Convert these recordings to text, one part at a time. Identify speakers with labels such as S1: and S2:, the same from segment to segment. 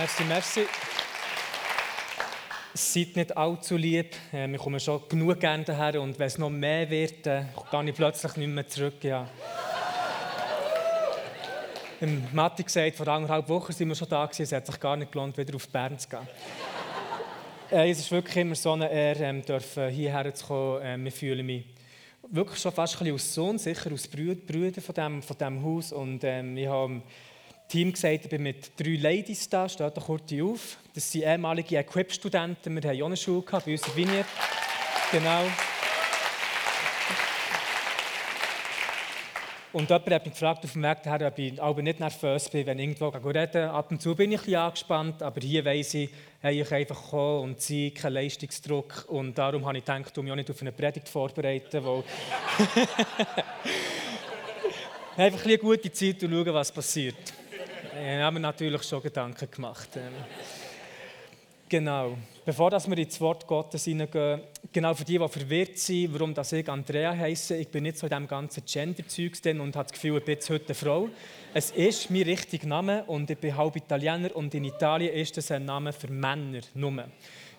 S1: Merci, merci. Seid nicht allzu lieb. Wir kommen schon genug gerne daher und wenn es noch mehr wird, dann gehe ich plötzlich nicht mehr zurück. Ja. Matti gesagt, vor anderthalb Wochen sind wir schon da gewesen, es hat sich gar nicht gelohnt, wieder auf Bern zu gehen. äh, es ist wirklich immer so eine Ehre, ähm, dürfen hierher zu kommen. Äh, wir fühlen mich wirklich schon fast ein bisschen als Sohn, sicher als Brüder von diesem von dem Haus und ähm, ich habe Team gesagt, ich bin mit drei Ladies da, steht da kurz auf. Das sind ehemalige Equip-Studenten, wir haben auch eine Schule bei uns in Vineyard. Genau. Und jemand hat mich gefragt auf dem Weg daher, ob ich aber nicht nervös bin, wenn ich irgendwo rede. Ab und zu bin ich ein angespannt, aber hier weiss ich, hey, ich einfach kommen und ziehe keinen Leistungsdruck. Und darum habe ich gedacht, du mich auch nicht auf eine Predigt vorbereiten, weil einfach ein eine gute Zeit und schauen, was passiert. Ich habe mir natürlich schon Gedanken gemacht. Ähm. Genau. Bevor wir ins Wort Gottes hineingehen, genau für die, die verwirrt sind, warum das ich Andrea heiße, ich bin nicht so in diesem ganzen Gender-Zeug und habe das Gefühl, ich bin heute eine Frau. Es ist mein richtiger Name und ich bin halb Italiener und in Italien ist das ein Name für Männer nur.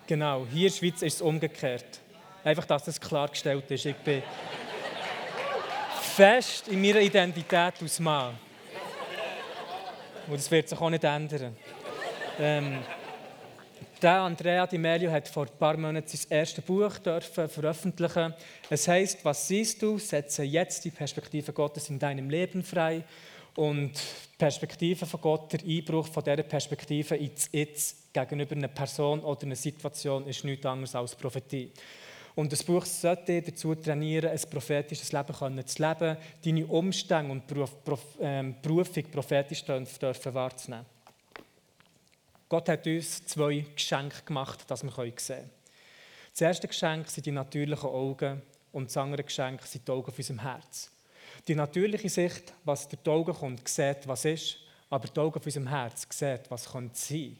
S1: Genau, hier in der Schweiz ist es umgekehrt. Einfach, dass das klargestellt ist. Ich bin fest in meiner Identität als Mann. Und das wird sich auch nicht ändern. Ähm, der Andrea Di Melio hat vor ein paar Monaten sein erstes Buch dürfen veröffentlichen. Es heißt, was siehst du? Setze jetzt die Perspektive Gottes in deinem Leben frei. Und die Perspektive von Gott, der Einbruch von dieser Perspektive ins Jetzt gegenüber einer Person oder einer Situation ist nichts anderes als Prophetie. Und das Buch sollte dich dazu trainieren, ein prophetisches Leben zu leben, deine Umstände und Beruf, Beruf, ähm, Berufung prophetisch dürfen wahrzunehmen. Gott hat uns zwei Geschenke gemacht, dass wir sehen können. Das erste Geschenk sind die natürlichen Augen und das andere Geschenk sind die Augen auf unserem Herz. Die natürliche Sicht, was durch die Augen kommt, sieht, was ist, aber die Augen auf unserem Herz sieht, was könnte sein.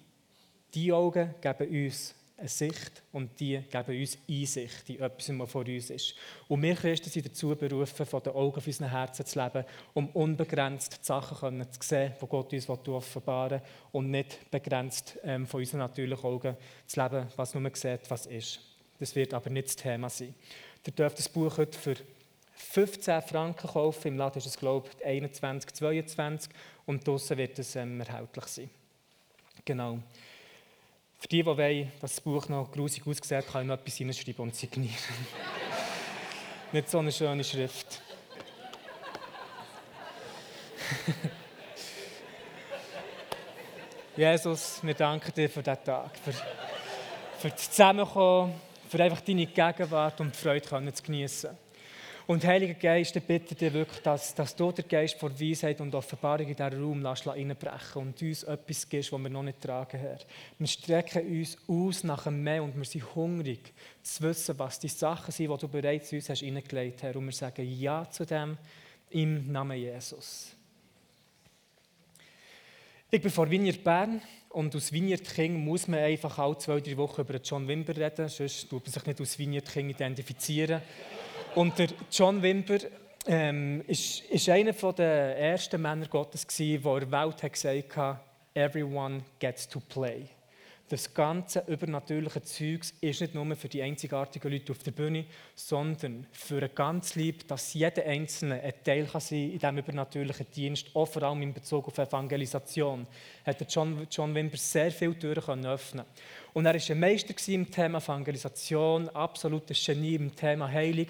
S1: Die Augen geben uns eine Sicht und die geben uns Einsicht in etwas, was vor uns ist. Und wir Christen sind dazu berufen, von den Augen auf unseren Herzen zu leben, um unbegrenzt die Sachen zu sehen, die Gott uns offenbaren will und nicht begrenzt ähm, von unseren natürlichen Augen zu leben, was nur sieht, was ist. Das wird aber nicht das Thema sein. Ihr dürft das Buch heute für 15 Franken kaufen. Im Laden ist es, glaube ich, 21, 22 und draußen wird es ähm, erhältlich sein. Genau. Für die, die wollen, dass das Buch noch grusig aussieht, kann ich noch etwas hineinschreiben und signieren. Nicht so eine schöne Schrift. Jesus, wir danken dir für diesen Tag, für, für das Zusammenkommen, für einfach deine Gegenwart und die Freude zu genießen. Und Heiliger Geist, ich bitte dich wirklich, dass, dass du den Geist vor Weisheit und Offenbarung in diesen Raum lässt, reinbrechen und uns etwas gibst, was wir noch nicht tragen, Herr. Wir strecken uns aus nach dem Meer und wir sind hungrig, zu wissen, was die Sachen sind, die du bereits uns hast hineingelegt hast. Und wir sagen Ja zu dem im Namen Jesus. Ich bin vor Vineyard Bern und aus Vineyard King muss man einfach alle zwei, drei Wochen über John Wimber reden, sonst tut man sich nicht aus Vineyard King identifizieren. Und der John Wimber ähm, ist, ist einer der ersten Männer Gottes, der der Welt hat gesagt hat, everyone gets to play. Das ganze übernatürliche Zeugs ist nicht nur für die einzigartigen Leute auf der Bühne, sondern für ein ganz Lieb, dass jeder Einzelne ein Teil kann sein in diesem übernatürlichen Dienst, auch vor allem in Bezug auf Evangelisation, hat John, John Wimber sehr viele Türen öffnen Und er war ein Meister im Thema Evangelisation, absolutes Genie im Thema Heilung.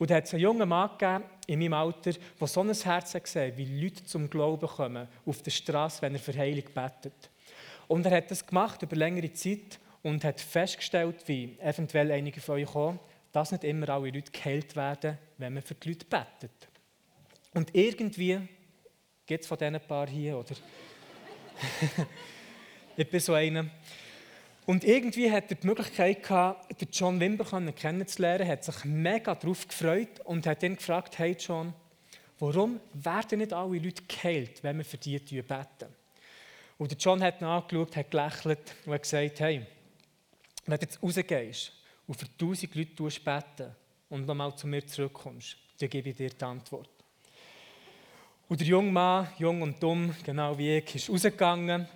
S1: Und er hat einen jungen Mann gegeben, in meinem Alter, der so ein Herz gesehen, wie Leute zum Glauben kommen auf der Straße, wenn er für Heilung betet. Und er hat das gemacht über längere Zeit und hat festgestellt, wie eventuell einige von euch kommen, dass nicht immer alle Leute geheilt werden, wenn man für die Leute betet. Und irgendwie gibt es von diesen paar hier, oder? ich bin so einer. Und irgendwie hat er die Möglichkeit gehabt, John Wimber kennenzulernen, hat sich mega darauf gefreut und hat ihn gefragt, hey John, warum werden nicht alle Leute geheilt, wenn wir für die beten? Und John hat ihn angeschaut, hat gelächelt und hat gesagt, hey, wenn du jetzt rausgehst und für tausend Leute beten und nochmal zu mir zurückkommst, dann gebe ich dir die Antwort. Und der junge Mann, jung und dumm, genau wie ich, ist rausgegangen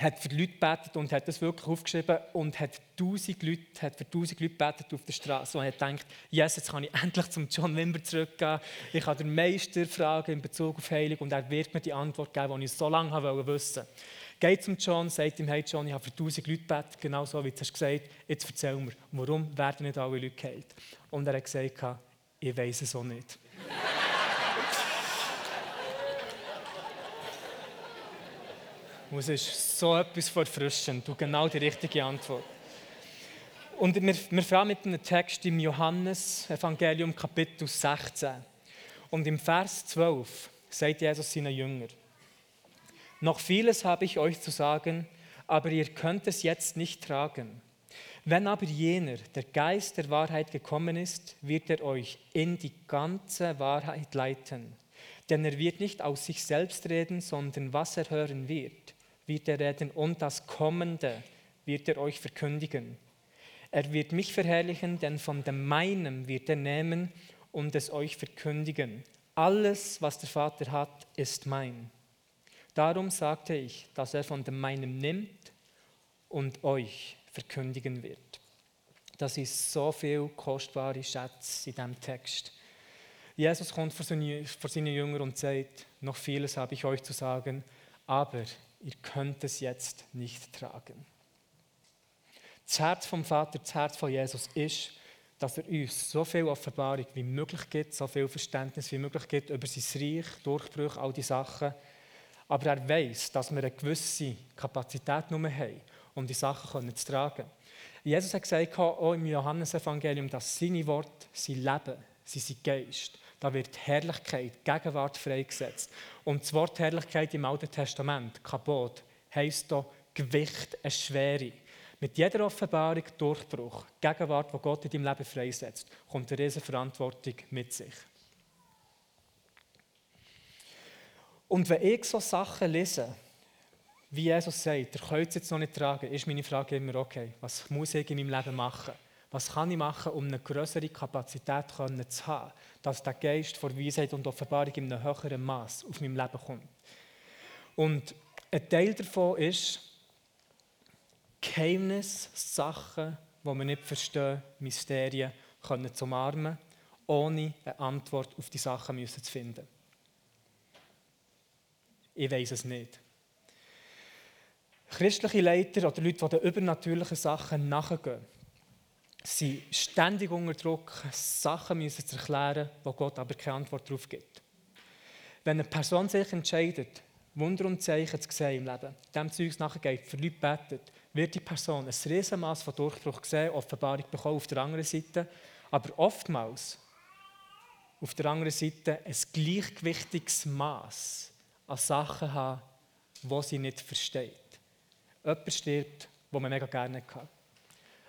S1: hat für Leute gebetet und hat das wirklich aufgeschrieben und hat tausend Leute, hat für tausend Leute gebetet auf der Straße und hat gedacht, yes, jetzt kann ich endlich zum John Wimber zurückgehen. Ich kann den Meister fragen in Bezug auf Heilung und er wird mir die Antwort geben, die ich so lange wollte wissen. Geht zum John, sagt ihm, hey John, ich habe für tausend Leute gebetet, genau so wie du hast gesagt. Jetzt erzähl mir, warum werden nicht alle Leute geheilt? Und er hat gesagt, ich weiß es auch nicht. Und es ist so etwas verfrischend und genau die richtige Antwort. Und wir, wir fangen mit einem Text im Johannes-Evangelium, Kapitel 16. Und im Vers 12 sagt Jesus seinen Jüngern: Noch vieles habe ich euch zu sagen, aber ihr könnt es jetzt nicht tragen. Wenn aber jener, der Geist der Wahrheit gekommen ist, wird er euch in die ganze Wahrheit leiten. Denn er wird nicht aus sich selbst reden, sondern was er hören wird wird er reden und das Kommende wird er euch verkündigen. Er wird mich verherrlichen, denn von dem meinem wird er nehmen und es euch verkündigen. Alles, was der Vater hat, ist mein. Darum sagte ich, dass er von dem meinem nimmt und euch verkündigen wird. Das ist so viel kostbare Schätze in diesem Text. Jesus kommt vor seine Jünger und sagt, noch vieles habe ich euch zu sagen, aber ihr könnt es jetzt nicht tragen. Das Herz vom Vater, das Herz von Jesus ist, dass er uns so viel Offenbarung wie möglich gibt, so viel Verständnis wie möglich gibt über sein Reich, Durchbrüche, all die Sachen. Aber er weiß, dass wir eine gewisse Kapazität nur haben, um die Sachen zu tragen. Jesus hat gesagt, auch im Johannesevangelium, dass seine Worte, sein Leben, sein Geist, da wird Herrlichkeit, Gegenwart freigesetzt. Und das Wort Herrlichkeit im Alten Testament, Kabot, heisst da Gewicht, eine Schwere. Mit jeder Offenbarung, Durchbruch, Gegenwart, die Gott in deinem Leben freisetzt, kommt eine riesige Verantwortung mit sich. Und wenn ich so Sachen lese, wie Jesus sagt, ihr könnt es jetzt noch nicht tragen, ist meine Frage immer, okay, was muss ich in meinem Leben machen? Was kann ich machen, um eine größere Kapazität zu haben, dass der Geist von Weisheit und Offenbarung in einem höheren Maß auf mein Leben kommt? Und ein Teil davon ist Geheimnis, Sachen, die wir nicht verstehen, Mysterien können zu umarmen, ohne eine Antwort auf die Sachen müssen zu finden. Ich weiß es nicht. Christliche Leiter oder Leute, die den übernatürlichen Sachen nachgehen, sind ständig unter Druck, Sachen müssen zu erklären, wo Gott aber keine Antwort darauf gibt. Wenn eine Person sich entscheidet, Wunder und Zeichen zu sehen im Leben, dem Zeugs nachgeht, für Leute betet, wird die Person ein Riesenmaß von Durchbruch sehen, Offenbarung bekommen auf der anderen Seite, aber oftmals auf der anderen Seite ein gleichgewichtiges Maß an Sachen haben, die sie nicht versteht. Jemand stirbt, wo man mega gerne hat.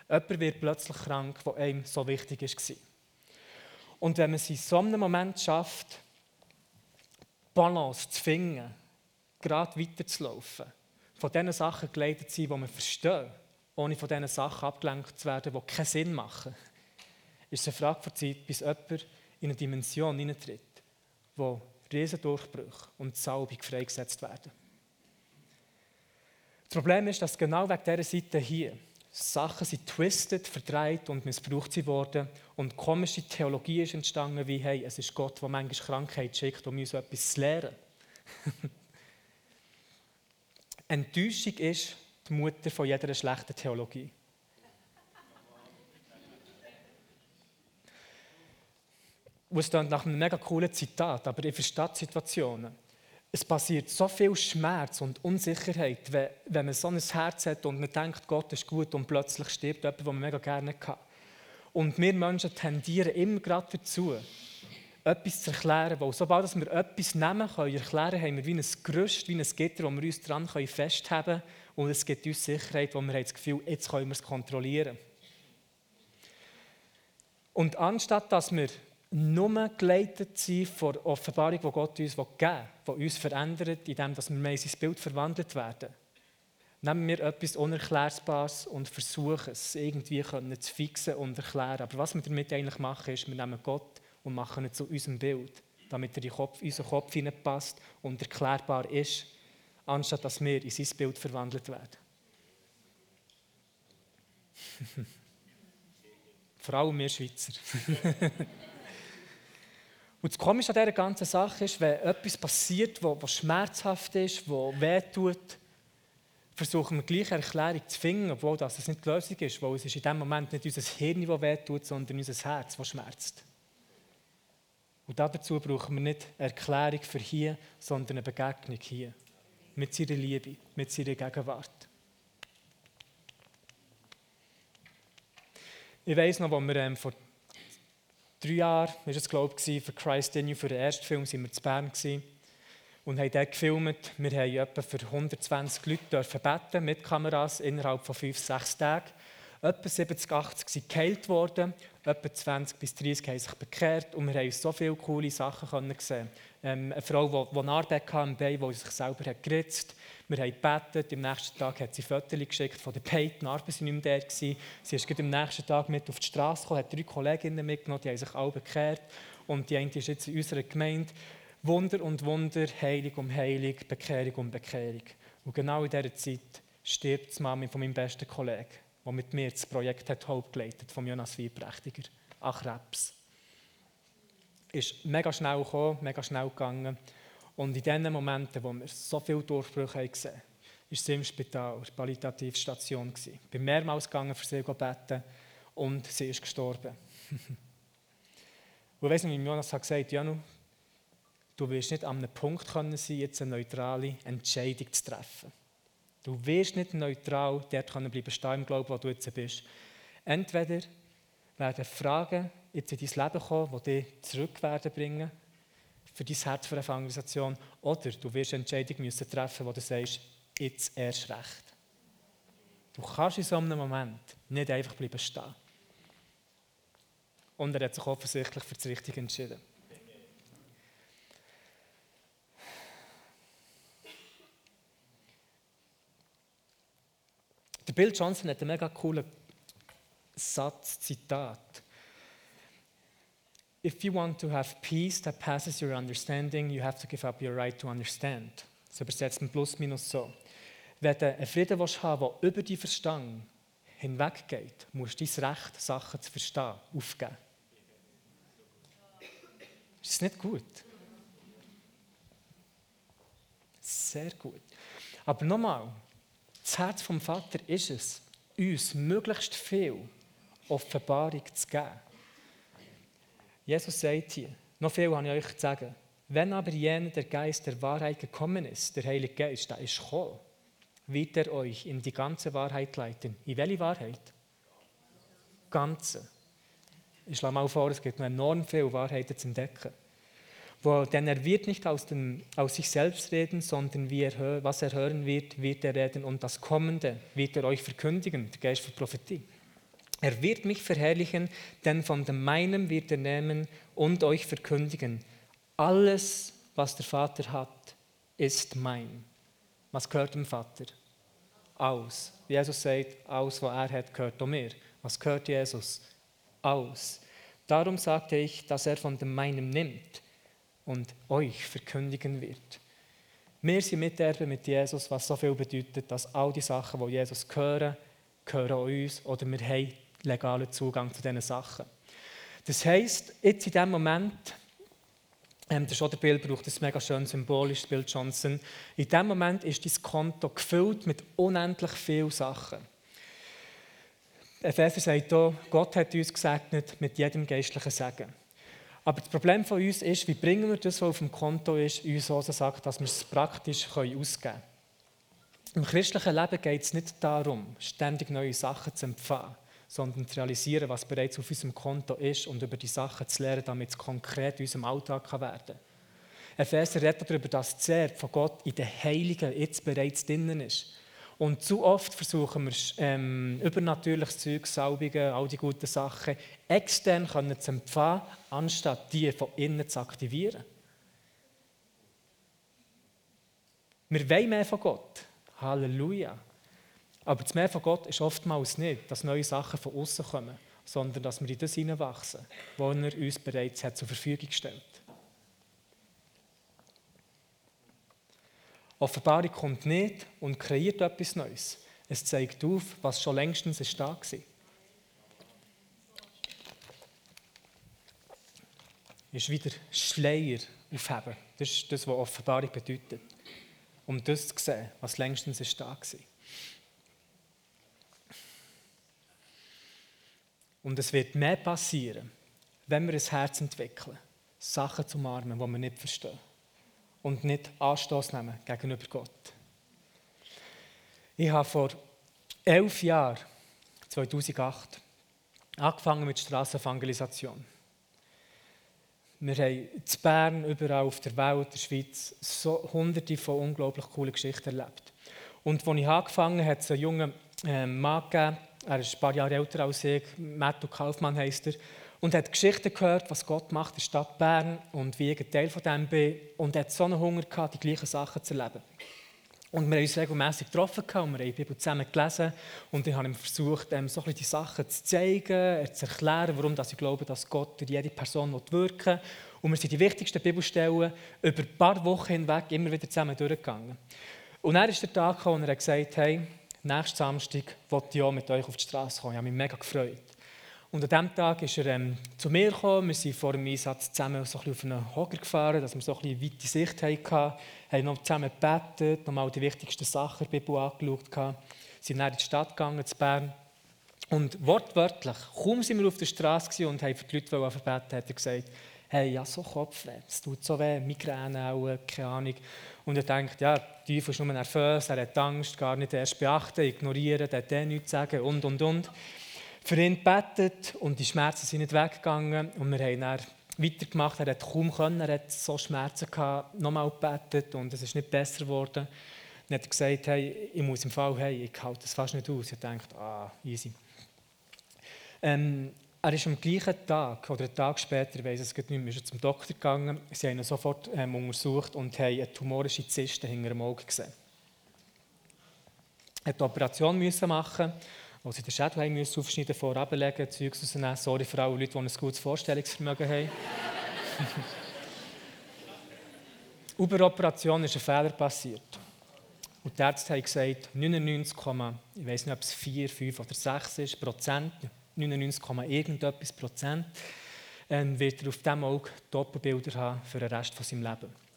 S1: Jemand wird plötzlich krank, der einem so wichtig war. Und wenn man es in so einem Moment schafft, Balance zu finden, gerade weiterzulaufen, von diesen Sachen geleitet zu sein, die man versteht, ohne von diesen Sachen abgelenkt zu werden, die keinen Sinn machen, ist es eine Frage der Zeit, bis jemand in eine Dimension hineintritt, wo Riesendurchbrüche und Salbung freigesetzt werden. Das Problem ist, dass genau wegen dieser Seite hier Sachen sind twisted, verdreht und missbraucht sie worden. Und komische Theologie ist entstanden, wie hey, es ist Gott, der manchmal Krankheit schickt, um uns etwas zu lehren. Enttäuschung ist die Mutter von jeder schlechten Theologie. Und es klingt nach einem mega coolen Zitat, aber ich verstehe Situationen es passiert so viel Schmerz und Unsicherheit, wenn, wenn man so ein Herz hat und man denkt, Gott ist gut und plötzlich stirbt jemand, den man mega gerne hat. Und wir Menschen tendieren immer gerade dazu, etwas zu erklären, weil sobald wir etwas nehmen können, erklären, haben wir wie ein Gerüst, wie ein Gitter, wo wir uns dran festhalten können und es gibt uns Sicherheit, wo wir das Gefühl haben, jetzt können wir es kontrollieren. Und anstatt dass wir nur geleitet sein von der Offenbarung, die Gott uns geben will, die uns verändert, indem wir mehr in sein Bild verwandelt werden. Nehmen wir etwas Unerklärbares und versuchen es irgendwie zu fixen und erklären. Aber was wir damit eigentlich machen, ist, wir nehmen Gott und machen ihn zu unserem Bild, damit er in unseren Kopf hineinpasst und erklärbar ist, anstatt dass wir in sein Bild verwandelt werden. Vor allem wir Schweizer. Und das Komische an dieser ganzen Sache ist, wenn etwas passiert, was schmerzhaft ist, was wehtut, versuchen wir gleich eine Erklärung zu finden, obwohl das nicht die Lösung ist, weil es ist in dem Moment nicht unser Hirn, das wehtut, sondern unser Herz, das schmerzt. Und dazu brauchen wir nicht eine Erklärung für hier, sondern eine Begegnung hier. Mit seiner Liebe, mit seiner Gegenwart. Ich weiß noch, als wir ähm, vor drei Jahren, war es glaube ich, für Christ in You, für den ersten Film, sind wir zu Bern gewesen und haben dort gefilmt. Wir haben etwa für 120 Leute beten mit Kameras innerhalb von fünf, sechs Tagen. Etwa 70, 80 sind geheilt worden, etwa 20 bis 30 haben sich bekehrt und wir haben so viele coole Sachen sehen. Ähm, eine Frau, die, die Narbe hatte am Bein, die sich selber hat geritzt wir haben gebetet, am nächsten Tag hat sie Fotos geschickt von der Pate, Narbe war nicht mehr da. Sie ist am nächsten Tag mit auf die Straße gekommen, hat drei Kolleginnen mitgenommen, die haben sich alle bekehrt und die eine ist jetzt in unserer Gemeinde. Wunder und Wunder, Heilig um Heilig, Bekehrung um Bekehrung. Und genau in dieser Zeit stirbt die Mami von meinem besten Kollegen, der mit mir das Projekt hat geleitet, von Jonas Wiebrächtiger, an Krebs. Ist mega schnell gekommen, mega schnell gegangen. Und in den Momenten, wo wir so viele Durchbrüche gesehen haben, war sie im Spital, in der Palliativstation. Ich bin mehrmals gegangen, für sie zu beten und sie ist gestorben. und weiss nicht, wie Jonas hat gesagt, Janu, du wirst nicht an einem Punkt können sein, jetzt eine neutrale Entscheidung zu treffen. Du wirst nicht neutral dort können bleiben stehen im Glauben, wo du jetzt bist. Entweder werden Fragen jetzt in dein Leben kommen, die dich zurück werden bringen für dein Herz für eine Evangelisation. Oder du wirst eine Entscheidung müssen treffen, wo du sagst, jetzt erst recht. Du kannst in so einem Moment nicht einfach bleiben stehen. Und er hat sich offensichtlich für das Richtige entschieden. Der Bill Johnson hat einen mega coolen Satz, Zitat. if you want to have peace that passes your understanding, you have to give up your right to understand. Das übersetzt man plus minus so. Wenn du einen Frieden willst der über deinen Verstand hinweggeht, musst du dein Recht, Sachen zu verstehen, aufgeben. Ist das nicht gut? Sehr gut. Aber nochmal, das Herz vom Vater ist es, uns möglichst viel Offenbarung zu geben. Jesus sagt hier, noch viel habe ich euch zu sagen. Wenn aber jener der Geist der Wahrheit gekommen ist, der Heilige Geist, der ist gekommen, wird er euch in die ganze Wahrheit leiten. In welche Wahrheit? Ganze. Ich schlage mal vor, es gibt noch enorm viele Wahrheiten zu entdecken. Wo, denn er wird nicht aus, dem, aus sich selbst reden, sondern er, was er hören wird, wird er reden und das Kommende wird er euch verkündigen, der Geist für Prophetie. Er wird mich verherrlichen, denn von dem meinem wird er nehmen und euch verkündigen. Alles, was der Vater hat, ist mein. Was gehört dem Vater? Aus. Jesus sagt, aus, was er hat, gehört auch mir. Was gehört Jesus? Aus. Darum sagte ich, dass er von dem meinem nimmt und euch verkündigen wird. Wir sind Miterben mit Jesus, was so viel bedeutet, dass all die Sachen, die Jesus gehören, gehören uns oder wir haben legalen Zugang zu diesen Sachen. Das heisst, jetzt in dem Moment, ähm, der Schotterbild braucht das mega schön symbolisch, Bill Johnson, in dem Moment ist dein Konto gefüllt mit unendlich vielen Sachen. Epheser sagt hier, Gott hat uns gesegnet mit jedem geistlichen Segen. Aber das Problem von uns ist, wie bringen wir das, was auf dem Konto ist, uns so sagt, dass wir es praktisch ausgeben können. Im christlichen Leben geht es nicht darum, ständig neue Sachen zu empfangen sondern zu realisieren, was bereits auf unserem Konto ist und über die Sachen zu lernen, damit es konkret in unserem Alltag werden kann. Epheser redet darüber, dass das Zert von Gott in den Heiligen jetzt bereits drinnen ist. Und zu oft versuchen wir, ähm, übernatürliches Zeug, Salbungen, all die guten Sachen extern können zu empfangen, anstatt die von innen zu aktivieren. Wir wollen mehr von Gott. Halleluja. Aber das Mehr von Gott ist oftmals nicht, dass neue Sachen von außen kommen, sondern dass wir in das hineinwachsen, was er uns bereits hat zur Verfügung gestellt Offenbarung kommt nicht und kreiert etwas Neues. Es zeigt auf, was schon längstens ist da war. Ist wieder Schleier aufheben. Das ist das, was Offenbarung bedeutet. Um das zu sehen, was längstens ist da war. Und es wird mehr passieren, wenn wir ein Herz entwickeln, Sachen zu umarmen, die wir nicht verstehen. Und nicht Anstoß nehmen gegenüber Gott. Ich habe vor elf Jahren, 2008, angefangen mit Strassenevangelisation. Wir haben in Bern, überall auf der Welt, in der Schweiz, so hunderte von unglaublich coolen Geschichten erlebt. Und als ich angefangen habe, hat es einen jungen ähm, Mann gegeben, er ist ein paar Jahre älter als ich, Matthew Kaufmann heisst er, und hat Geschichten gehört, was Gott macht in der Stadt Bern und wie ich ein Teil von dem bin. Und hat so einen Hunger gehabt, die gleichen Sachen zu erleben. Und wir haben uns regelmässig getroffen und wir haben die Bibel zusammen gelesen. Und ich habe ihm versucht, ihm so ein bisschen die Sachen zu zeigen, zu erklären, warum ich glaube, dass Gott durch jede Person wirken will. Und wir sind die wichtigsten Bibelstellen über ein paar Wochen hinweg immer wieder zusammen durchgegangen. Und er ist der Tag gekommen, und er hat gesagt, hey, nächsten Samstag wollte ich auch mit euch auf die Straße kommen. Ich habe mich mega gefreut. Und an diesem Tag ist er ähm, zu mir gekommen. Wir sind vor dem Einsatz zusammen so ein auf einen Hocker gefahren, dass wir so ein bisschen weite Sicht hatten. Wir haben noch zusammen gebetet, nochmal die wichtigsten Sachen der Bibel angeschaut. Wir sind dann in die Stadt gegangen, zu Bern. Und wortwörtlich, kaum sind wir auf der Straße und haben für die Leute verbeten, hat er gesagt, hey, ja, so Kopfweh, es tut so weh, Migräne auch, keine Ahnung. Und er denkt, ja, der Teufel ist nur nervös, er hat Angst, gar nicht erst beachten, ignorieren, der hat nichts sagen und, und, und für ihn gebetet und die Schmerzen sind nicht weggegangen. Und wir haben dann weitergemacht. Er hat kaum können, er hat so Schmerzen gehabt, nochmal gebetet und es ist nicht besser geworden. Dann hat er gesagt, hey, ich muss im Fall, hey, ich halte das fast nicht aus. Ich dachte, ah, easy. Ähm, er ist am gleichen Tag oder einen Tag später, ich weiß es nicht mehr, ist er zum Doktor gegangen. Sie haben ihn sofort ähm, untersucht und haben eine tumorische Zyste hinter dem Auge gesehen. Er musste eine Operation machen wo sie den Schädel haben müssen aufschneiden, vorablegen, Zeugs rausnehmen. Sorry für alle Leute, die ein gutes Vorstellungsvermögen haben. Über die Operation ist ein Fehler passiert. Und die Ärzte haben gesagt, 99, ich weiß nicht, ob es 4, 5 oder 6 ist, Prozent, 99, irgendetwas Prozent, ähm, wird er auf diesem Auge Doppelbilder haben für den Rest von seinem Leben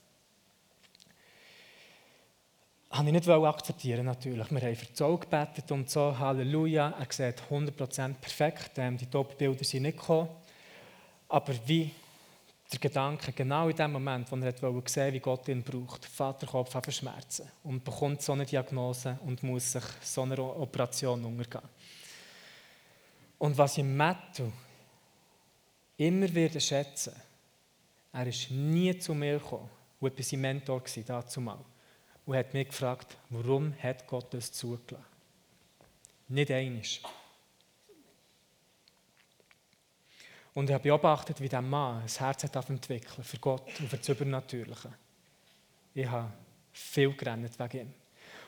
S1: habe ich nicht akzeptieren natürlich. Wir haben für Auge gebetet und so, Halleluja, er sieht 100% perfekt, ähm, die Top-Bilder sind nicht gekommen. Aber wie der Gedanke, genau in dem Moment, wo er wollte sehen, wie Gott ihn braucht, Vaterkopf hat Schmerzen. Und bekommt so eine Diagnose und muss sich so einer Operation untergehen. Und was ich Matthew immer wieder schätzen, er ist nie zu mir gekommen, wo ich sein Mentor war, und hat mich gefragt, warum hat Gott das zugelassen? Nicht einiges. Und ich habe beobachtet, wie dieser Mann ein Herz hat entwickeln für Gott und für das Übernatürliche. Ich habe viel gerannt wegen ihm.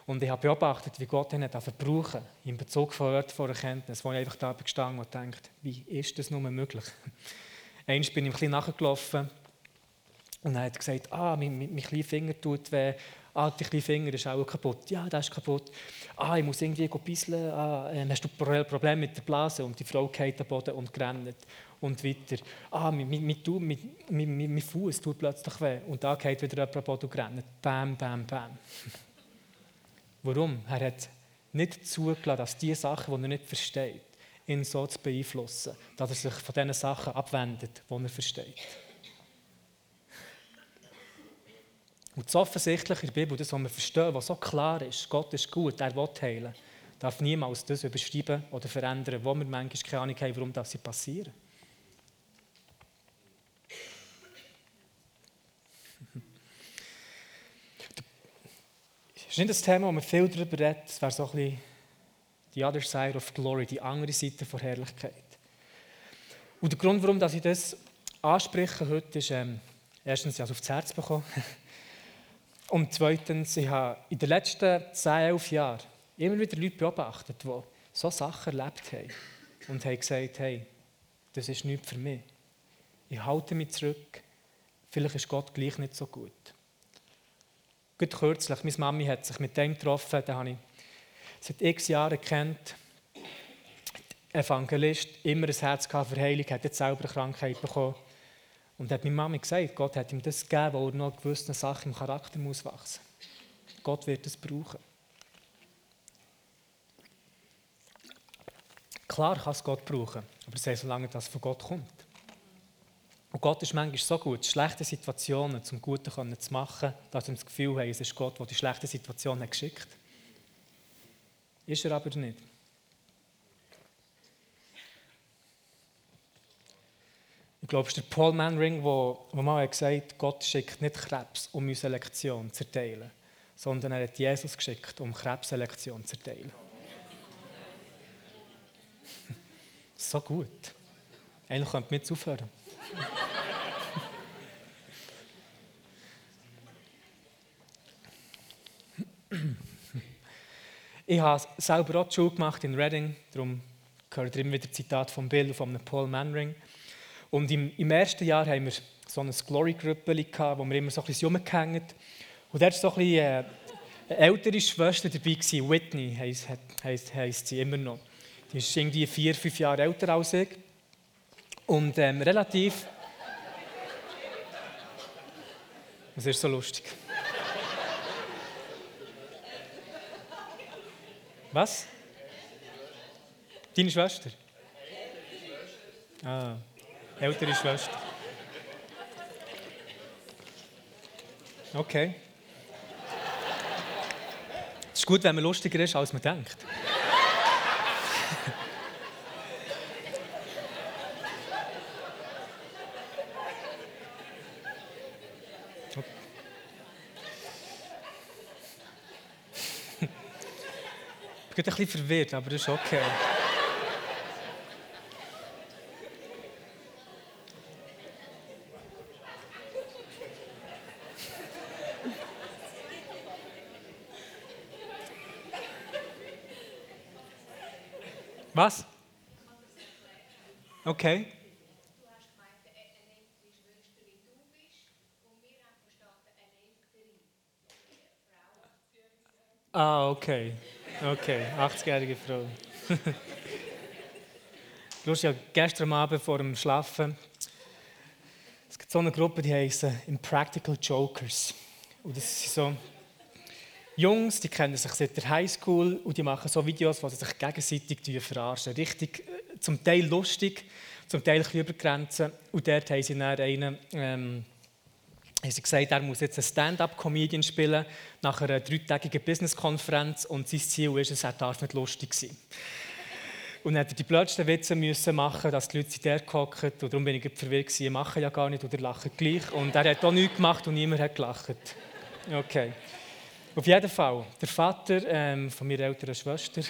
S1: Und ich habe beobachtet, wie Gott ihn hat brauchen in Bezug von Wörtern von Erkenntnis, wo ich einfach da gestanden und denkt, wie ist das nur möglich? Einmal bin ich ein bisschen nachgelaufen und er hat gesagt, ah, mein, mein, mein kleiner Finger tut weh ah, dein kleiner Finger ist auch kaputt. Ja, der ist kaputt. Ah, ich muss irgendwie bisseln. Ah, ähm, hast du ein Problem mit der Blase? Und die Frau geht am Boden und rennt. Und weiter. Ah, mein, mein, Fuß tut plötzlich weh. Und da geht wieder jemand am Boden und rennt. Bam, bam, bam. Warum? Er hat nicht zugelassen, dass die Sachen, die er nicht versteht, ihn so zu beeinflussen, dass er sich von diesen Sachen abwendet, die er versteht. Und das Offensichtliche in der Bibel, das, was wir verstehen, was so klar ist, Gott ist gut, er will heilen, darf niemals das überschreiben oder verändern, wo wir manchmal keine Ahnung haben, warum das passiert. Das ist nicht das Thema, wo man viel darüber redet. Es wäre so ein bisschen die other side of glory, die andere Seite der Herrlichkeit. Und der Grund, warum ich das anspreche heute, ist, ähm, erstens, ich habe es aufs Herz bekommen. Und zweitens, ich habe in den letzten 10, 11 Jahren immer wieder Leute beobachtet, die so Sachen erlebt haben und haben gesagt, hey, das ist nichts für mich. Ich halte mich zurück, vielleicht ist Gott gleich nicht so gut. Gut kürzlich, meine Mami hat sich mit dem getroffen, den habe ich seit x Jahren kennt. Evangelist, immer ein Herz für Heilung, hat jetzt selber eine Krankheit bekommen. Und hat meine Mami gesagt, Gott hat ihm das gegeben, weil er noch gewisse Sachen im Charakter muss wachsen. Gott wird es brauchen. Klar kann es Gott brauchen, aber es heißt, solange das von Gott kommt. Und Gott ist manchmal so gut, schlechte Situationen zum Guten zu machen, dass wir das Gefühl haben, es ist Gott, der die schlechte Situation geschickt hat. Ist er aber nicht. Ich glaube, es ist der Paul Manring, der mal gesagt hat, Gott schickt nicht Krebs, um uns eine Lektion zu erteilen, sondern er hat Jesus geschickt, um Krebs eine Lektion zu erteilen. So gut. Eigentlich könnte man jetzt aufhören. ich habe selber auch die Schule gemacht in Reading, darum gehört immer wieder Zitat vom Bill von Paul Manring. Und im, im, ersten Jahr haben wir so ein Glory-Grüppeli, wo wir immer so ein bisschen rumgehängt Und da war so ein bisschen, äh, eine ältere Schwester dabei, gewesen, Whitney heisst, heisst, heisst sie immer noch. Die ist irgendwie vier, fünf Jahre älter als ich. Und ähm, relativ. Das ist so lustig. Was? Deine Schwester? Ah, ältere Schwester. Okay. Es ist gut, wenn man lustiger ist, als man denkt. Ich bin ein bisschen verwirrt, aber das ist okay. Was? Okay. Ah, okay. Okay, 80-jährige Frau. Lustig, ja, gestern Abend vor dem Schlafen, es gibt so eine Gruppe, die heißt Impractical Jokers. Und das sind so Jungs, die kennen sich seit der Highschool und die machen so Videos, wo sie sich gegenseitig verarschen. Richtig, äh, zum Teil lustig, zum Teil ein über Grenzen. Und dort haben sie dann einen, ähm, haben sie gesagt, er muss jetzt einen Stand-up-Comedian spielen nach einer dreitägigen Business-Konferenz und sein Ziel ist es, er darf nicht lustig sein. Und dann die blödsten Witze müssen machen, dass die Leute sich der hocken. Und darum bin ich verwirrt gewesen, machen ja gar nicht oder lachen gleich. Und er hat auch nichts gemacht und niemand hat gelacht. Okay. Auf jeden Fall, der Vater ähm, von meiner älteren Schwester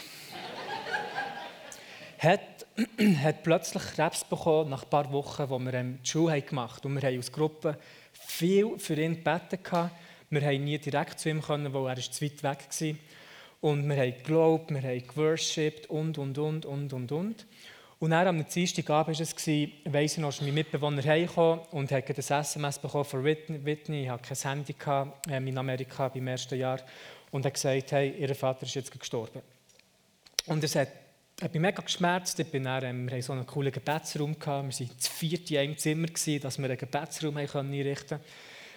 S1: hat, hat plötzlich Krebs bekommen nach ein paar Wochen, wo wir ähm, die Schule gemacht haben. Und wir haben als Gruppe viel für ihn gebeten. Wir haben nie direkt zu ihm können, weil er zu weit weg war. Und wir haben geglaubt, wir haben geworshipped und, und, und, und, und, und. Und dann am Dienstagabend war es, weiss ich noch, ist mein Mitbewohner heimgekommen und hat ein SMS bekommen von Whitney. Ich hatte kein Handy ähm, in Amerika beim ersten Jahr. Und hat gesagt, hey, ihr Vater ist jetzt gestorben. Und es hat, hat mich mega geschmerzt. Ich bin dann, ähm, wir hatten so einen coolen Gebetsraum. Wir waren das vierte in einem Zimmer, dass wir einen Gebetsraum einrichten konnten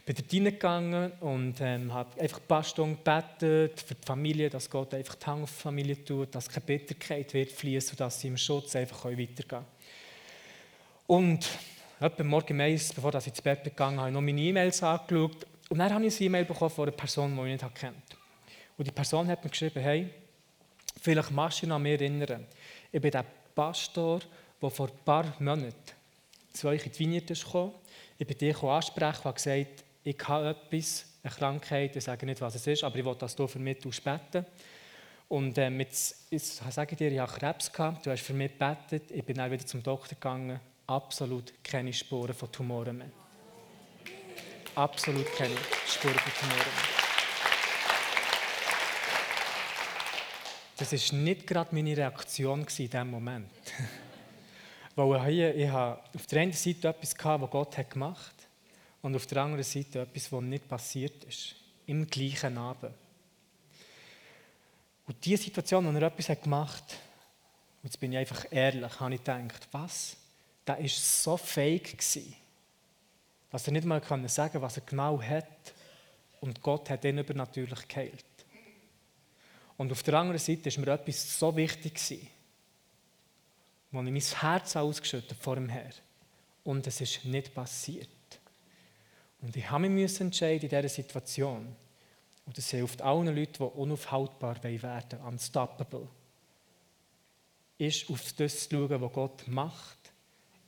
S1: bin dort reingegangen und ähm, habe einfach ein paar Stunden gebetet für die Familie, dass Gott einfach die Hand auf die Familie tut, dass keine Bitterkeit wird fließen und dass sie im Schutz einfach weitergehen können. Und etwa morgen eins, bevor ich ins Bett gegangen habe ich noch meine E-Mails angeschaut und dann habe ich eine E-Mail bekommen von einer Person, die ich nicht kennt. Und die Person hat mir geschrieben, hey, vielleicht machst du dich noch mehr erinnern. Ich bin der Pastor, der vor ein paar Monaten zu euch in die Vineyard kam. Ich bin dich ansprechen und gesagt, ich habe etwas, eine Krankheit, ich sage nicht, was es ist, aber ich will, dass du für mich beten Und ähm, jetzt, jetzt sage ich dir, ich habe Krebs gehabt, du hast für mich gebetet, ich bin dann wieder zum Doktor gegangen, absolut keine Spuren von Tumoren mehr. Absolut keine Spuren von Tumoren mehr. Das war nicht gerade meine Reaktion in diesem Moment. Weil ich, ich habe auf der einen Seite etwas gehabt, was Gott hat gemacht hat und auf der anderen Seite etwas, was nicht passiert ist. im gleichen Abend. Und diese Situation, wo er etwas gemacht hat, und jetzt bin ich einfach ehrlich, habe ich gedacht, was? Der war so fake, dass er nicht mal sagen konnte, was er genau hat. Und Gott hat ihn übernatürlich geheilt. Und auf der anderen Seite ist mir etwas so wichtig gewesen, wo ich mein Herz ausgeschüttet vor dem Herrn. Und es ist nicht passiert. Und ich habe mich entscheiden in dieser Situation. Und das hilft allen Leuten, die unaufhaltbar werden unstoppable. Ist auf das zu schauen, was Gott macht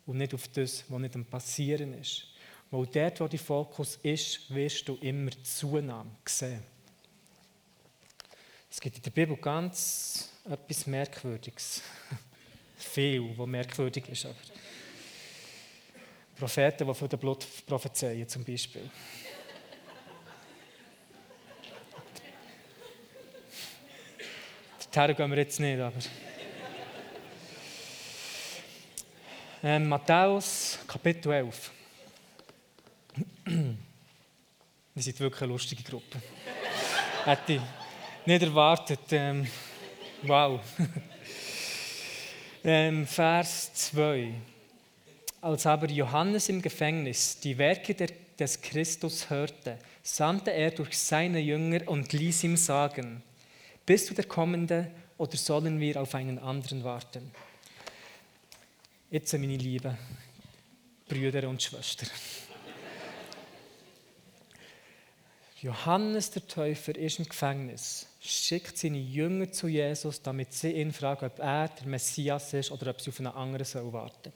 S1: und nicht auf das, was nicht am Passieren ist. Weil dort, wo der Fokus ist, wirst du immer Zunahme sehen. Es gibt in der Bibel ganz etwas Merkwürdiges. Viel, was merkwürdig ist. Aber Propheten, die von der Blut prophezeien, zum Beispiel. Daher gehen wir jetzt nicht, aber. Ähm, Matthäus, Kapitel 11. Wir sind wirklich eine lustige Gruppe. Hätte ich nicht erwartet. Ähm, wow. ähm, Vers 2. Als aber Johannes im Gefängnis die Werke der, des Christus hörte, sandte er durch seine Jünger und ließ ihm sagen, bist du der Kommende oder sollen wir auf einen anderen warten? Jetzt, meine lieben Brüder und Schwestern. Johannes der Täufer ist im Gefängnis, schickt seine Jünger zu Jesus, damit sie ihn fragen, ob er der Messias ist oder ob sie auf einen anderen warten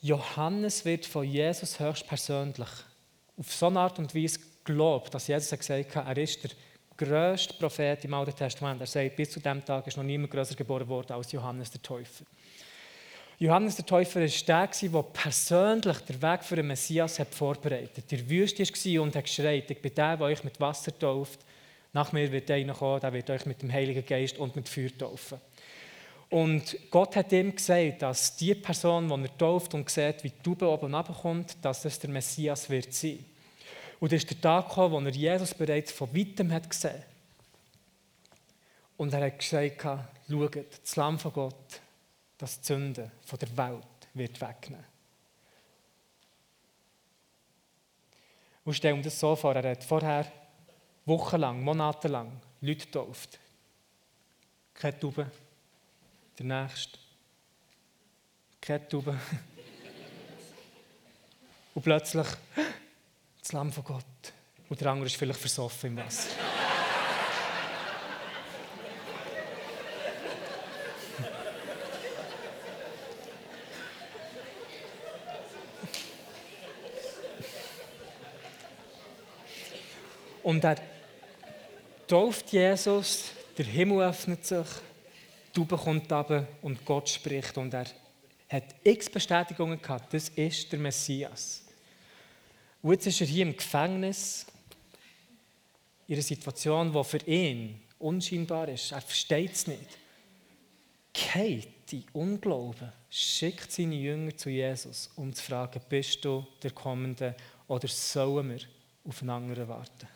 S1: Johannes wird von Jesus höchstpersönlich auf so eine Art und Weise gelobt, dass Jesus gesagt hat, er ist der grösste Prophet im Alten Testament. Er sagt, bis zu diesem Tag ist noch niemand größer geboren worden als Johannes der Täufer. Johannes der Täufer war der, der persönlich den Weg für den Messias hat vorbereitet hat. Der Wüste war und hat geschreit, ich bin der, der euch mit Wasser tauft. Nach mir wird einer kommen, der wird euch mit dem Heiligen Geist und mit Feuer taufen. Und Gott hat ihm gesagt, dass die Person, die er tauft und sieht, wie die Taube oben runterkommt, dass das der Messias wird sein. Und es ist der Tag gekommen, wo er Jesus bereits von weitem hat gesehen. Und er hat gesagt, schaut, das Lamm von Gott, das Sünde von der Welt wird wegnehmen. Und stell dir das so vor, er hat vorher wochenlang, monatelang Leute getauft. Keine Taube, der Nächste, keine Taube. Und plötzlich das Lamm von Gott. Und der andere ist vielleicht versoffen im Wasser. Und er tauft Jesus, der Himmel öffnet sich, du bekommst aber und Gott spricht. Und er hat x Bestätigungen gehabt, das ist der Messias. Und jetzt ist er hier im Gefängnis, in einer Situation, die für ihn unscheinbar ist. Er versteht es nicht. Kate, die Unglauben, schickt seine Jünger zu Jesus, um zu fragen, bist du der Kommende oder sollen wir auf einen anderen warten?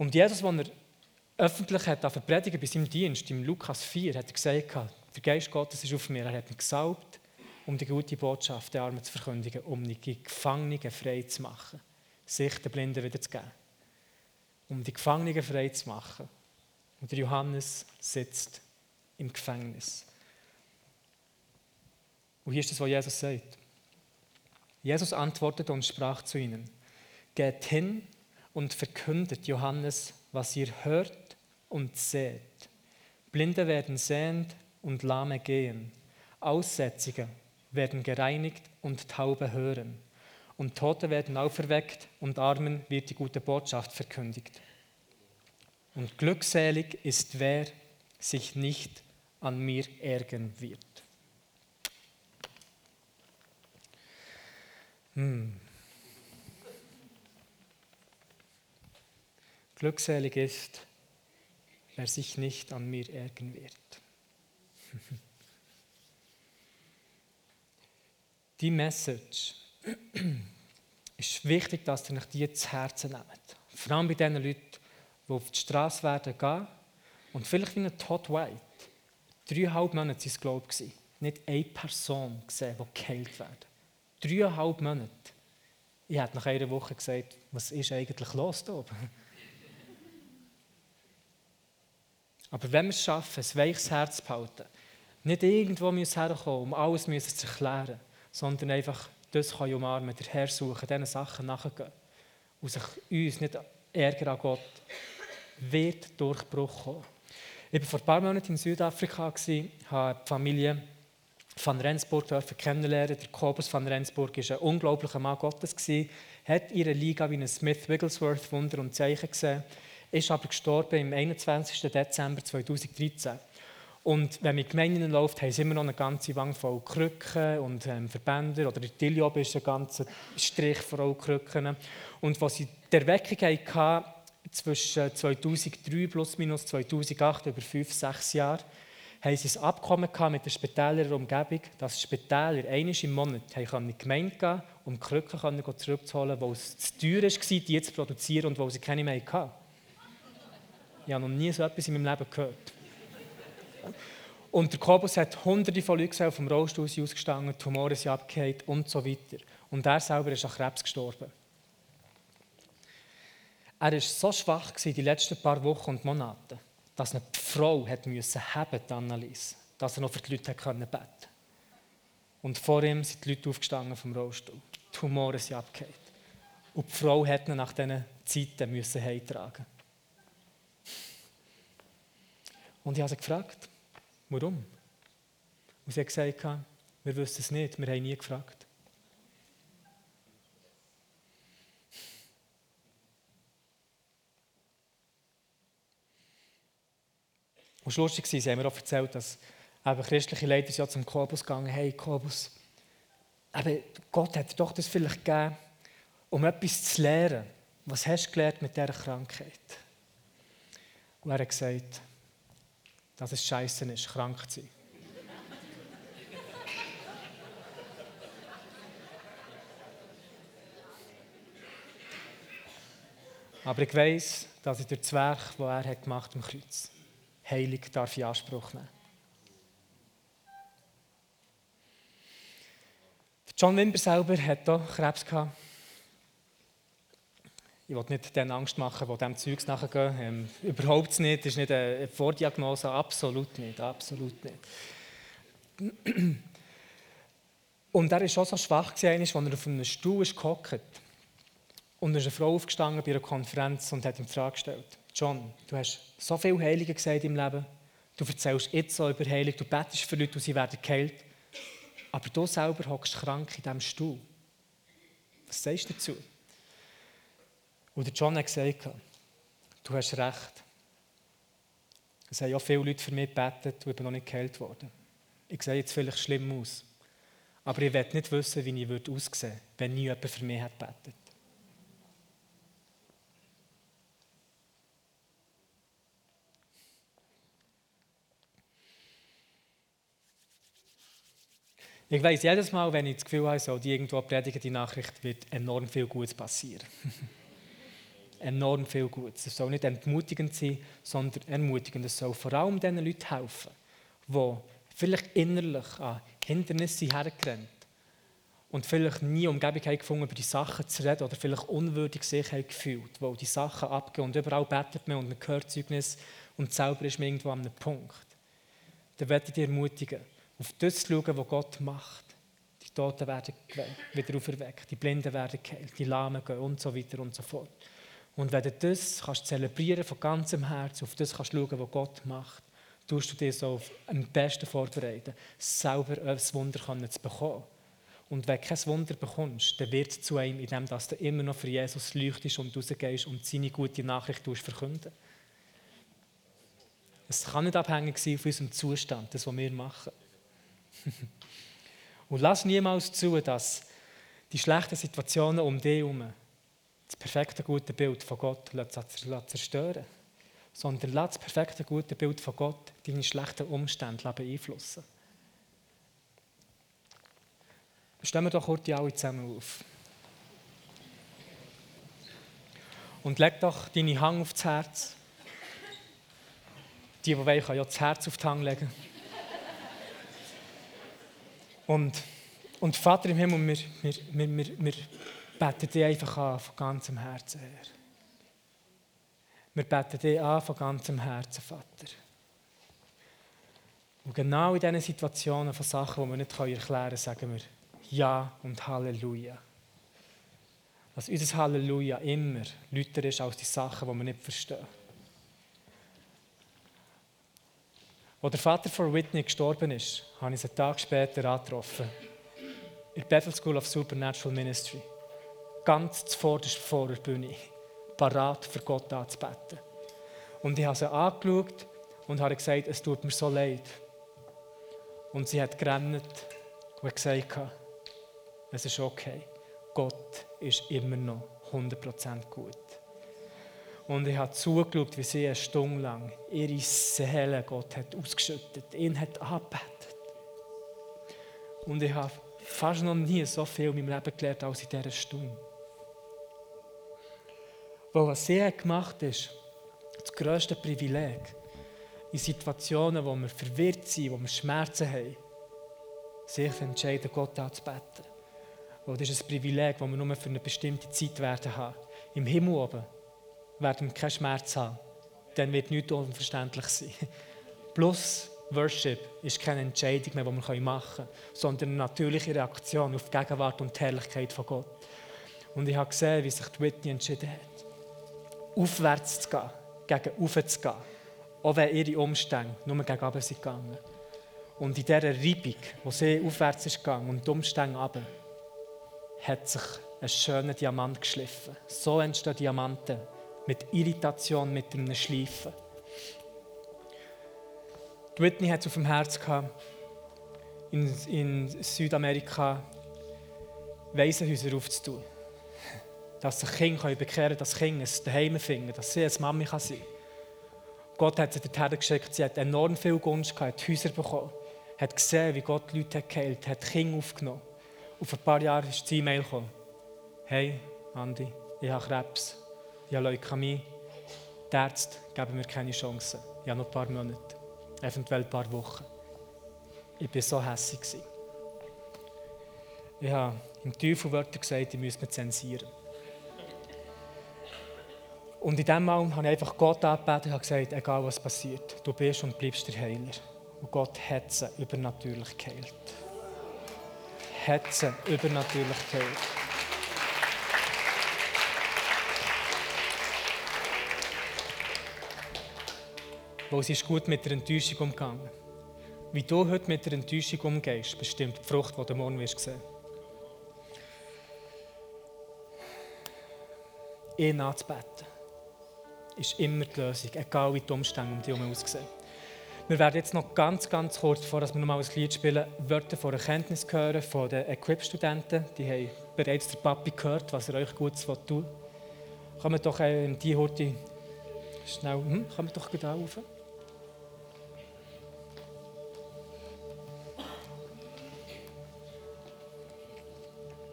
S1: Und Jesus, als er öffentlich hat auf predigen bei seinem Dienst, im Lukas 4, hat er gesagt, der Geist Gottes ist auf mir. Er hat mich gesalbt, um die gute Botschaft der Armen zu verkündigen, um die Gefangenen frei zu machen, Sicht der Blinden wieder zu geben, um die Gefangenen frei zu machen. Und der Johannes sitzt im Gefängnis. Und hier ist das, was Jesus sagt. Jesus antwortete und sprach zu ihnen, geht hin und verkündet Johannes, was ihr hört und seht. Blinde werden sehend und Lahme gehen. Aussätzige werden gereinigt und Taube hören. Und Tote werden auferweckt und Armen wird die gute Botschaft verkündigt. Und glückselig ist wer sich nicht an mir ärgern wird. Hm. Glückselig ist, wer sich nicht an mir ärgern wird. Die Message ist wichtig, dass ihr euch die zu Herzen nehmt. Vor allem bei den Leuten, die auf die Straße werden gehen und vielleicht wie ein Todd White. Dreieinhalb Monate waren es, glaube ich, nicht eine Person gesehen, die geheilt wird. Dreieinhalb Monate. Ich habe nach einer Woche gesagt, was ist eigentlich los da oben? Aber wenn wir es schaffen, ein weiches Herz zu behalten, nicht irgendwo müssen herkommen, um alles zu erklären, sondern einfach das kann umarmen, der Herr suchen, diesen Sachen nachgehen und sich uns nicht ärgern an Gott, wird Durchbruch kommen. Ich war vor ein paar Monaten in Südafrika, habe die Familie van Rensburg kennenlernen. Der Kobus van Rensburg war ein unglaublicher Mann Gottes, hat ihre Liga wie ein Smith Wigglesworth Wunder und Zeichen gesehen, ist aber gestorben im 21. Dezember 2013. Und wenn man in Gemeinden läuft, haben sie immer noch eine ganze Wand voll Krücken und ähm, Verbänder. Oder in Tiljob ist ein ganzer Strich voll Krücken. Und was sie der Erweckung hatten, zwischen 2003 plus minus 2008, über fünf, sechs Jahre, haben sie ein Abkommen mit der Spitäler Umgebung, dass Spitäler einmal im Monat in die Gemeinde gehen um die Krücken zurückzuholen, weil es zu teuer war, die zu produzieren und weil sie keine mehr hatten. Ich habe noch nie so etwas in meinem Leben gehört. Und der Kobus hat hunderte von Leuten vom Rollstuhl ausgestanden, Tumore sind abgefallen und so weiter. Und er selber ist an Krebs gestorben. Er war so schwach die letzten paar Wochen und Monate, dass eine Frau hat müssen haben, die Annelies, dass er noch für die Leute beten konnte. Und vor ihm sind die Leute aufgestanden vom Rollstuhl. Die Tumore sind abgefallen. Und die Frau hat ihn nach diesen Zeiten müssen heimtragen. Und ich habe sie gefragt, warum? Und sie hat gesagt, wir wissen es nicht, wir haben nie gefragt. Und lustig war, sie haben mir auch erzählt, dass eben christliche Leiter ja zum Kobus gegangen hey Kobus, eben, Gott hat doch das vielleicht gegeben, um etwas zu lernen. Was hast du gelernt mit dieser Krankheit? Und er hat gesagt, dass es scheiße ist, krank zu sein. Aber ich weiß, dass ich durch das Werk, das er hat gemacht am Kreuz, heilig darf in Anspruch nehmen. John Wimber selber hat auch Krebs gehabt. Ich will nicht den Angst machen, die dem Zeugs nachgehen. Ähm, überhaupt nicht. Das ist nicht eine Vordiagnose. Absolut nicht. Absolut nicht. Und er war schon so schwach, als er auf einem Stuhl gehockt Und ist eine Frau aufgestanden bei einer Konferenz und hat ihm die Frage gestellt: John, du hast so viele Heilige gesagt im Leben. Du erzählst jetzt so über Heilung, du betest für Leute und sie werden geheilt. Aber du selber hockst krank in diesem Stuhl. Was sagst du dazu? Und John hat gesagt, du hast recht. Es haben ja viele Leute für mich gebetet und ich bin noch nicht geheilt worden. Ich sehe jetzt vielleicht schlimm aus. Aber ich will nicht wissen, wie ich aussehen würde, wenn nie jemand für mich hat gebetet. Ich weiß jedes Mal, wenn ich das Gefühl habe, so die irgendwo predigen, die Nachricht wird enorm viel Gutes passieren. enorm viel Gutes. Es soll nicht entmutigend sein, sondern ermutigend. Es soll vor allem den Leuten helfen, die vielleicht innerlich an Hindernisse hergerannt und vielleicht nie Umgebung haben gefunden, über die Sachen zu reden oder vielleicht unwürdig sich haben gefühlt, wo die Sachen abgehen und überall betet man und man hört Zeugnis und selber ist man irgendwo an einem Punkt. Dann werde ich dich ermutigen, auf das zu schauen, was Gott macht. Die Toten werden wieder auferweckt, die Blinden werden geheilt, die Lahmen gehen und so weiter und so fort. Und wenn du das kannst zelebrieren von ganzem Herzen, auf das kannst schauen, was Gott macht, tust du dir so am besten vorbereiten, selber ein Wunder zu bekommen. Und wenn du kein Wunder bekommst, dann wird es zu einem, indem du immer noch für Jesus leuchtest und rausgehst und seine gute Nachricht verkünden. Es kann nicht abhängig sein von unserem Zustand, das, was wir machen. und lass niemals zu, dass die schlechten Situationen um dich herum das perfekte gute Bild von Gott zerstören sondern lass das perfekte gute Bild von Gott deine schlechten Umstände beeinflussen. Stellen wir doch die alle zusammen auf. Und leg doch deine Hand aufs Herz. Die, die wollen, können ja das Herz auf die Hand legen. Und, und Vater im Himmel, wir, wir, wir, wir beten dich einfach an von ganzem Herzen her. Wir beten dich an von ganzem Herzen, Vater. Und genau in diesen Situationen von Sachen, die wir nicht erklären können, sagen wir Ja und Halleluja. Dass unser Halleluja immer lauter ist als die Sachen, die wir nicht verstehen. Als der Vater von Whitney gestorben ist, habe ich ihn einen Tag später angetroffen. In der Bethel School of Supernatural Ministry. Ganz zuvorderst vor der Bühne. Parat für Gott anzubeten. Und ich habe sie angeschaut und habe gesagt, es tut mir so leid. Und sie hat gerannt und gesagt, es ist okay. Gott ist immer noch 100% gut. Und ich habe zugeschaut, wie sie eine Stunde lang ihre Seele Gott hat ausgeschüttet, ihn hat angebetet. Und ich habe fast noch nie so viel in meinem Leben gelernt als in dieser Stunde. Weil was hat gemacht ist das grösste Privileg. In Situationen, wo wir verwirrt sind, wo wir Schmerzen haben, sich entscheiden, Gott anzubeten. Weil das ist ein Privileg, das wir nur für eine bestimmte Zeit werden haben. Im Himmel oben werden wir keinen Schmerz haben. Dann wird nichts unverständlich sein. Plus Worship ist keine Entscheidung mehr, die wir machen können, sondern eine natürliche Reaktion auf die Gegenwart und die Herrlichkeit von Gott. Und ich habe gesehen, wie sich die Whitney entschieden hat aufwärts zu gehen, gegen oben zu gehen. Auch wenn ihre Umstände nur gegen oben sind gegangen. Und in dieser Reibung, wo sie aufwärts ist gegangen und die Umstände runter, hat sich ein schöner Diamant geschliffen. So entstehen Diamanten mit Irritation, mit einem Schleifen. Die Whitney hat es auf dem Herz gehabt, in, in Südamerika Waisenhäuser aufzutun dass sich Kinder bekehren können, dass Kinder ein Daheim finden, dass sie eine Mami sein kann. Gott hat sie dorthin geschickt, sie hat enorm viel Gunst gehabt, hat Häuser bekommen, hat gesehen, wie Gott Leute geheilt hat, hat Kinder aufgenommen. Und vor ein paar Jahren ist die E-Mail. Hey, Andi, ich habe Krebs, ich habe Leukämie. Die Ärzte geben mir keine Chance. Ich habe noch ein paar Monate, eventuell ein paar Wochen. Ich war so hässlich. Ich habe im Teufel Wörter gesagt, ich müsse mich zensieren. Und in diesem Moment habe ich einfach Gott angebetet und gesagt, egal was passiert, du bist und bleibst der Heiler. Und Gott hat sie übernatürlich geheilt. Hat sie übernatürlich geheilt. Weil sie ist gut mit der Enttäuschung umgegangen. Wie du heute mit der Enttäuschung umgehst, bestimmt die Frucht, die du morgen wirst sehen. Ihn anzubeten ist immer die Lösung, egal wie die Umstände um dich herum aussehen. Wir werden jetzt noch ganz, ganz kurz, bevor wir nochmal ein Lied spielen, Wörter von Erkenntnis hören von den Equip-Studenten. Die haben bereits der Papi gehört, was er euch Gutes tun will. Kommen doch äh, die heute schnell, hm, kommen doch gut auf.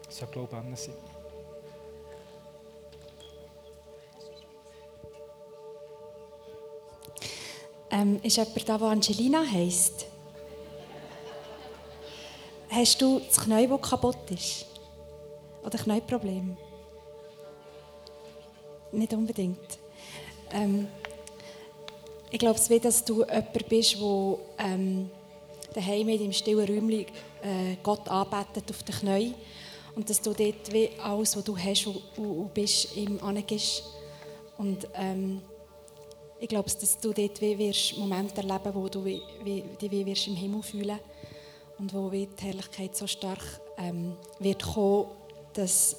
S1: So, glaube ich, an sein.
S2: Ähm, ist jemand da, der Angelina heisst? Hast du das Knie, das kaputt ist? Oder Knieproblem? Nicht unbedingt. Ähm, ich glaube, es wird, dass du jemand bist, der ähm, daheim in deinem stillen Räumchen äh, Gott anbetet auf den Knien und dass du dort wie alles, was du hast und, und, und bist, ihm angibst. Und ähm, ich glaube, dass du dort wie wirst Momente erleben wo du wie, wie, dich wie im Himmel fühlen und wo wie die Herrlichkeit so stark ähm, wird kommen, dass,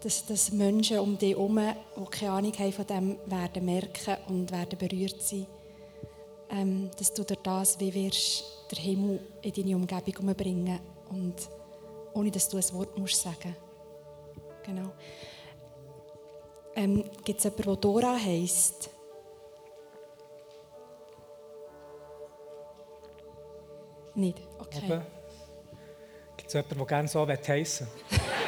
S2: dass, dass Menschen um dich herum, die keine Ahnung haben von dem, werden merken und werden berührt sein. Ähm, dass du durch das wie wirst den Himmel in deine Umgebung bringen und ohne dass du ein Wort musst sagen. Genau. Ähm, Gibt es jemanden, der Dora heisst? Nicht? Okay.
S1: Gibt es jemanden, der gerne so heissen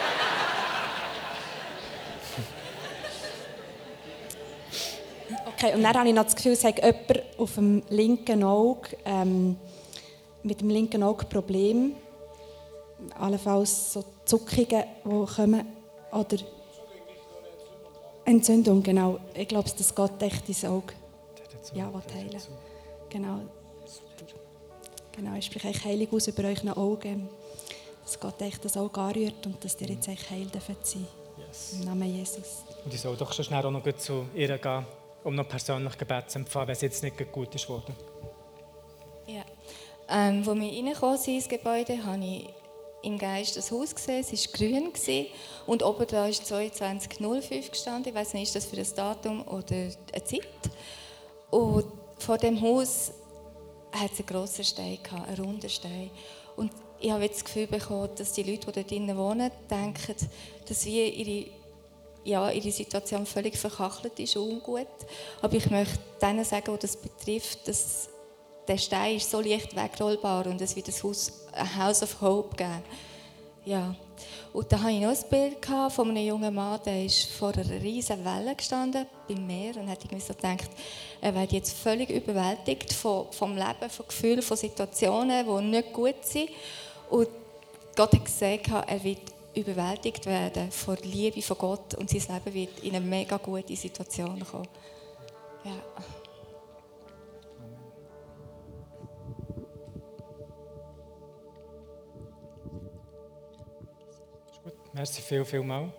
S2: Okay, und dann habe ich noch das Gefühl, es hat jemand auf dem linken Auge, ähm, mit dem linken Auge Probleme. Allenfalls so Zuckungen, die kommen. Oder Entzündung, genau. Ich glaube, dass Gott echt dein Auge ja, heilen Genau. Genau, ich spreche heilig aus über euren Augen, dass Gott echt das Auge anrührt und dass ihr jetzt echt heil dürfen sein. Yes. Im Namen Jesus.
S1: Und ich soll doch schon schnell auch noch zu ihr gehen, um noch persönlich Gebet zu empfangen, wenn es jetzt nicht gut ist worden.
S3: Ja. Ähm, als wir reingekommen sind ins Gebäude, habe ich im Geist das Haus gesehen. Es war grün gewesen, und oben da ist 2205 gestanden. Ich weiß nicht, ist das für ein Datum oder eine Zeit. Und vor dem Haus hat es einen grossen Stein gehabt, einen runden Stein. Und ich habe jetzt das Gefühl bekommen, dass die Leute, die dort wohnen, denken, dass wir ihre, ja, ihre Situation völlig verkachelt ist und ungut. Aber ich möchte denen sagen, die das betrifft, dass der Stein ist so leicht wegrollbar und es wird das Haus ein House of Hope geben. Ja. Und da hatte ich noch ein Bild von einem jungen Mann, der ist vor einer riesigen Welle gestanden beim Meer und hat irgendwie so gedacht, er wird jetzt völlig überwältigt von, vom Leben, von Gefühlen, von Situationen, die nicht gut sind. Und Gott hat gesagt, er wird überwältigt werden von der Liebe von Gott und sein Leben wird in eine mega gute Situation kommen. Ja.
S1: Merci viel, viel mal.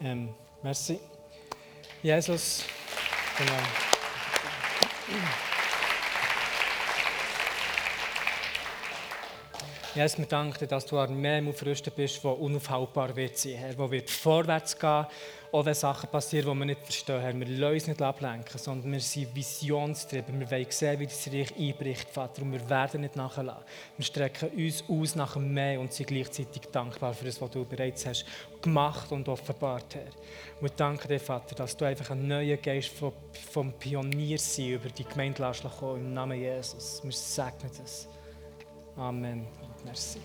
S1: Ähm, merci. Jesus, genau. Jesus, wir danken dir, dass du an mehr aufrüsten bist, die unaufhaltbar wird sein, Herr, wo wird vorwärts gehen, auch wenn Sachen passieren, die wir nicht verstehen, Herr. Wir lassen uns nicht ablenken, sondern wir sind visionstrieben. Wir wollen sehen, wie das Reich einbricht, Vater, und wir werden nicht nachlassen. Wir strecken uns aus nach dem Mehr und sind gleichzeitig dankbar für das, was du bereits hast gemacht und offenbart, Herr. Wir danken dir, Vater, dass du einfach einen neuen Geist vom, vom Pioniersein über die Gemeinde lässt kommen, im Namen Jesus. Wir segnen das. Amen. Merci.